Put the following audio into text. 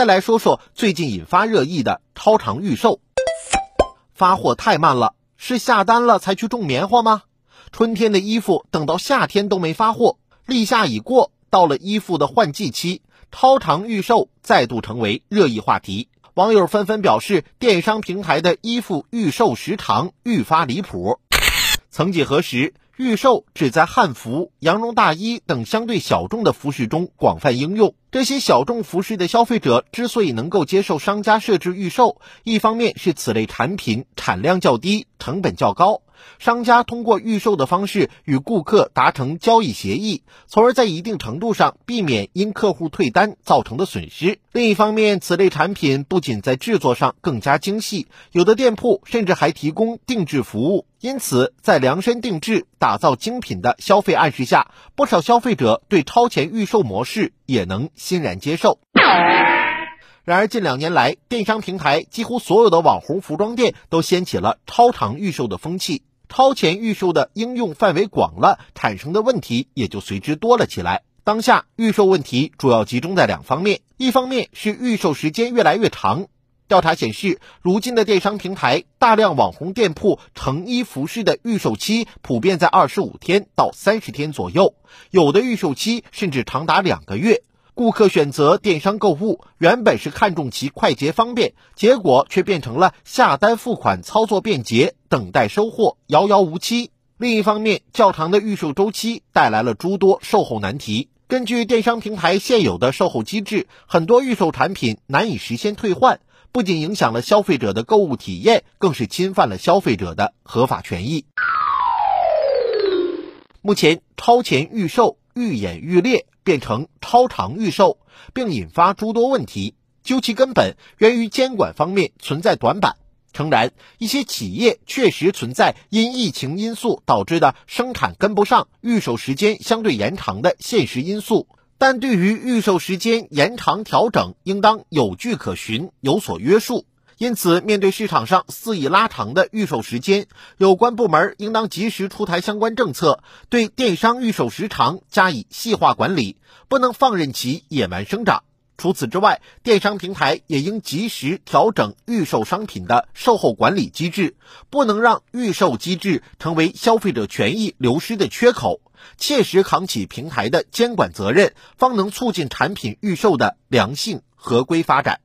再来说说最近引发热议的超长预售，发货太慢了，是下单了才去种棉花吗？春天的衣服等到夏天都没发货，立夏已过，到了衣服的换季期，超长预售再度成为热议话题。网友纷纷表示，电商平台的衣服预售时长愈发离谱。曾几何时，预售只在汉服、羊绒大衣等相对小众的服饰中广泛应用。这些小众服饰的消费者之所以能够接受商家设置预售，一方面是此类产品产量较低、成本较高，商家通过预售的方式与顾客达成交易协议，从而在一定程度上避免因客户退单造成的损失；另一方面，此类产品不仅在制作上更加精细，有的店铺甚至还提供定制服务。因此，在量身定制、打造精品的消费暗示下，不少消费者对超前预售模式也能欣然接受。然而，近两年来，电商平台几乎所有的网红服装店都掀起了超长预售的风气，超前预售的应用范围广了，产生的问题也就随之多了起来。当下，预售问题主要集中在两方面，一方面是预售时间越来越长。调查显示，如今的电商平台，大量网红店铺成衣服饰的预售期普遍在二十五天到三十天左右，有的预售期甚至长达两个月。顾客选择电商购物，原本是看重其快捷方便，结果却变成了下单付款操作便捷，等待收货遥遥无期。另一方面，较长的预售周期带来了诸多售后难题。根据电商平台现有的售后机制，很多预售产品难以实现退换。不仅影响了消费者的购物体验，更是侵犯了消费者的合法权益。目前，超前预售愈演愈烈，变成超长预售，并引发诸多问题。究其根本，源于监管方面存在短板。诚然，一些企业确实存在因疫情因素导致的生产跟不上、预售时间相对延长的现实因素。但对于预售时间延长调整，应当有据可循，有所约束。因此，面对市场上肆意拉长的预售时间，有关部门应当及时出台相关政策，对电商预售时长加以细化管理，不能放任其野蛮生长。除此之外，电商平台也应及时调整预售商品的售后管理机制，不能让预售机制成为消费者权益流失的缺口。切实扛起平台的监管责任，方能促进产品预售的良性合规发展。